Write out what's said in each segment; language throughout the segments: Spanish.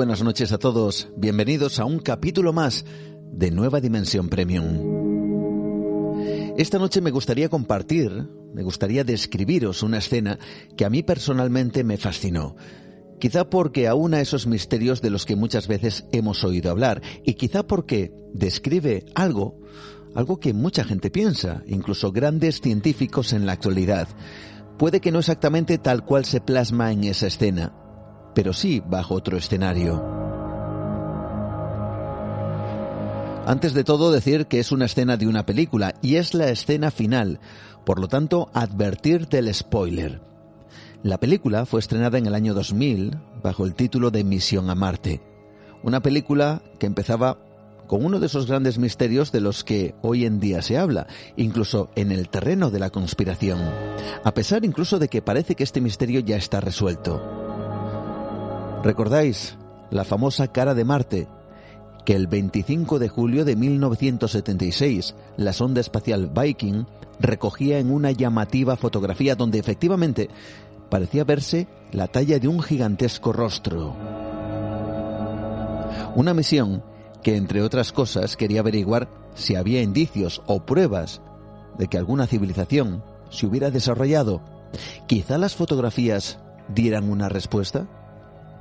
Buenas noches a todos. Bienvenidos a un capítulo más de Nueva Dimensión Premium. Esta noche me gustaría compartir, me gustaría describiros una escena que a mí personalmente me fascinó. Quizá porque aúna esos misterios de los que muchas veces hemos oído hablar y quizá porque describe algo, algo que mucha gente piensa, incluso grandes científicos en la actualidad. Puede que no exactamente tal cual se plasma en esa escena, pero sí bajo otro escenario. Antes de todo decir que es una escena de una película y es la escena final, por lo tanto advertir del spoiler. La película fue estrenada en el año 2000 bajo el título de Misión a Marte, una película que empezaba con uno de esos grandes misterios de los que hoy en día se habla, incluso en el terreno de la conspiración, a pesar incluso de que parece que este misterio ya está resuelto. ¿Recordáis la famosa cara de Marte? Que el 25 de julio de 1976 la sonda espacial Viking recogía en una llamativa fotografía donde efectivamente parecía verse la talla de un gigantesco rostro. Una misión que, entre otras cosas, quería averiguar si había indicios o pruebas de que alguna civilización se hubiera desarrollado. Quizá las fotografías dieran una respuesta.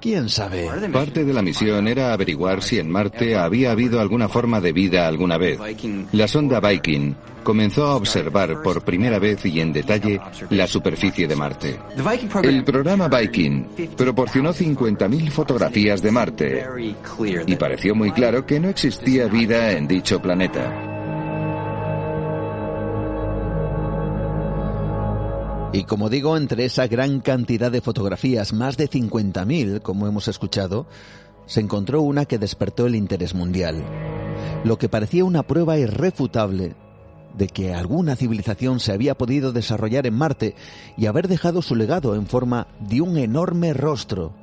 ¿Quién sabe? Parte de la misión era averiguar si en Marte había habido alguna forma de vida alguna vez. La sonda Viking comenzó a observar por primera vez y en detalle la superficie de Marte. El programa Viking proporcionó 50.000 fotografías de Marte y pareció muy claro que no existía vida en dicho planeta. Y como digo, entre esa gran cantidad de fotografías, más de 50.000, como hemos escuchado, se encontró una que despertó el interés mundial. Lo que parecía una prueba irrefutable de que alguna civilización se había podido desarrollar en Marte y haber dejado su legado en forma de un enorme rostro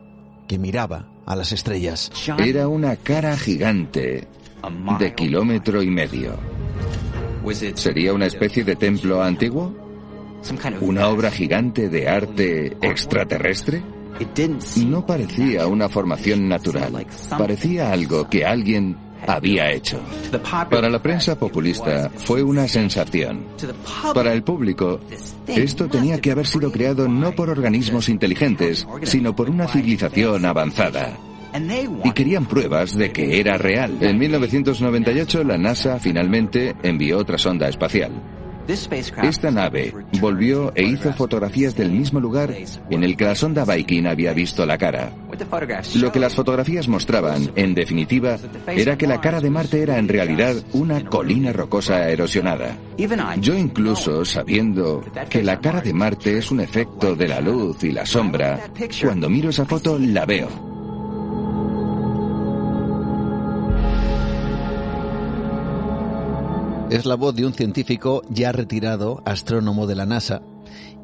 que miraba a las estrellas. Era una cara gigante de kilómetro y medio. ¿Sería una especie de templo antiguo? ¿Una obra gigante de arte extraterrestre? No parecía una formación natural, parecía algo que alguien había hecho. Para la prensa populista fue una sensación. Para el público, esto tenía que haber sido creado no por organismos inteligentes, sino por una civilización avanzada. Y querían pruebas de que era real. En 1998 la NASA finalmente envió otra sonda espacial. Esta nave volvió e hizo fotografías del mismo lugar en el que la sonda Viking había visto la cara. Lo que las fotografías mostraban, en definitiva, era que la cara de Marte era en realidad una colina rocosa erosionada. Yo incluso, sabiendo que la cara de Marte es un efecto de la luz y la sombra, cuando miro esa foto la veo. Es la voz de un científico ya retirado, astrónomo de la NASA,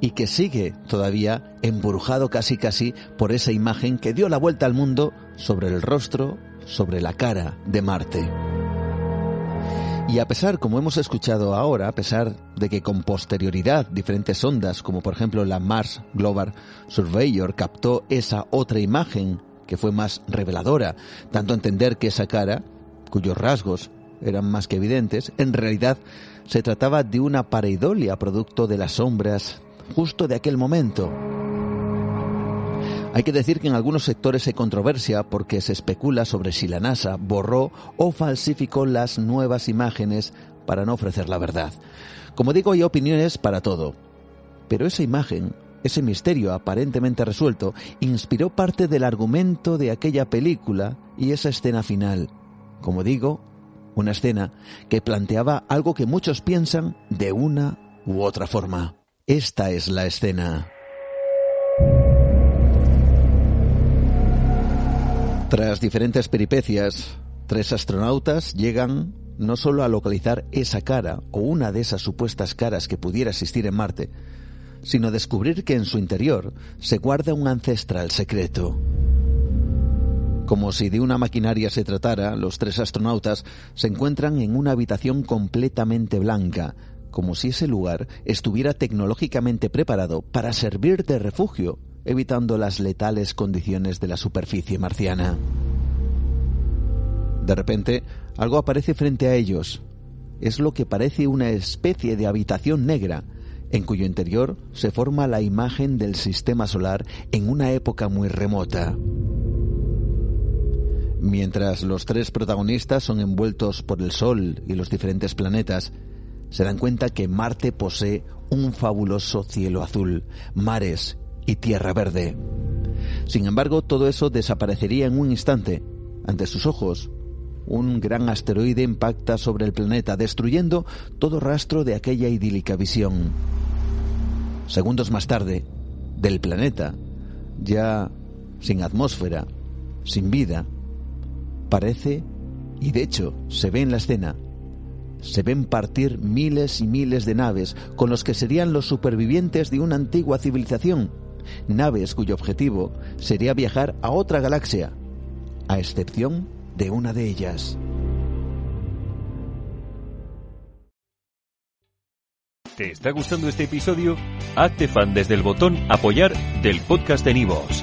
y que sigue todavía embrujado casi casi por esa imagen que dio la vuelta al mundo sobre el rostro, sobre la cara de Marte. Y a pesar, como hemos escuchado ahora, a pesar de que con posterioridad diferentes ondas, como por ejemplo la Mars Global Surveyor, captó esa otra imagen que fue más reveladora, dando a entender que esa cara, cuyos rasgos eran más que evidentes, en realidad se trataba de una pareidolia producto de las sombras justo de aquel momento. Hay que decir que en algunos sectores hay controversia porque se especula sobre si la NASA borró o falsificó las nuevas imágenes para no ofrecer la verdad. Como digo, hay opiniones para todo. Pero esa imagen, ese misterio aparentemente resuelto, inspiró parte del argumento de aquella película y esa escena final. Como digo, Una escena que planteaba algo que muchos piensan de una u otra forma. Esta es la escena. Tras diferentes peripecias, tres astronautas llegan no solo a localizar esa cara o una de esas supuestas caras que pudiera existir en Marte, sino descubrir que en su interior se guarda un ancestral secreto. Como si de una maquinaria se tratara, los tres astronautas se encuentran en una habitación completamente blanca, como si ese lugar estuviera tecnológicamente preparado para servir de refugio, evitando las letales condiciones de la superficie marciana. De repente, algo aparece frente a ellos. Es lo que parece una especie de habitación negra, en cuyo interior se forma la imagen del sistema solar en una época muy remota. Mientras los tres protagonistas son envueltos por el Sol y los diferentes planetas, se dan cuenta que Marte posee un fabuloso cielo azul, mares y tierra verde. Sin embargo, todo eso desaparecería en un instante. Ante sus ojos, un gran asteroide impacta sobre el planeta, destruyendo todo rastro de aquella idílica visión. Segundos más tarde, del planeta, ya sin atmósfera, sin vida, parece, y de hecho se ve en la escena, se ven partir miles y miles de naves con los que serían los supervivientes de una antigua civilización, naves cuyo objetivo sería viajar a otra galaxia, a excepción de una de ellas. ¿Te está gustando este episodio? Hazte fan desde el botón Apoyar del podcast de Nivos.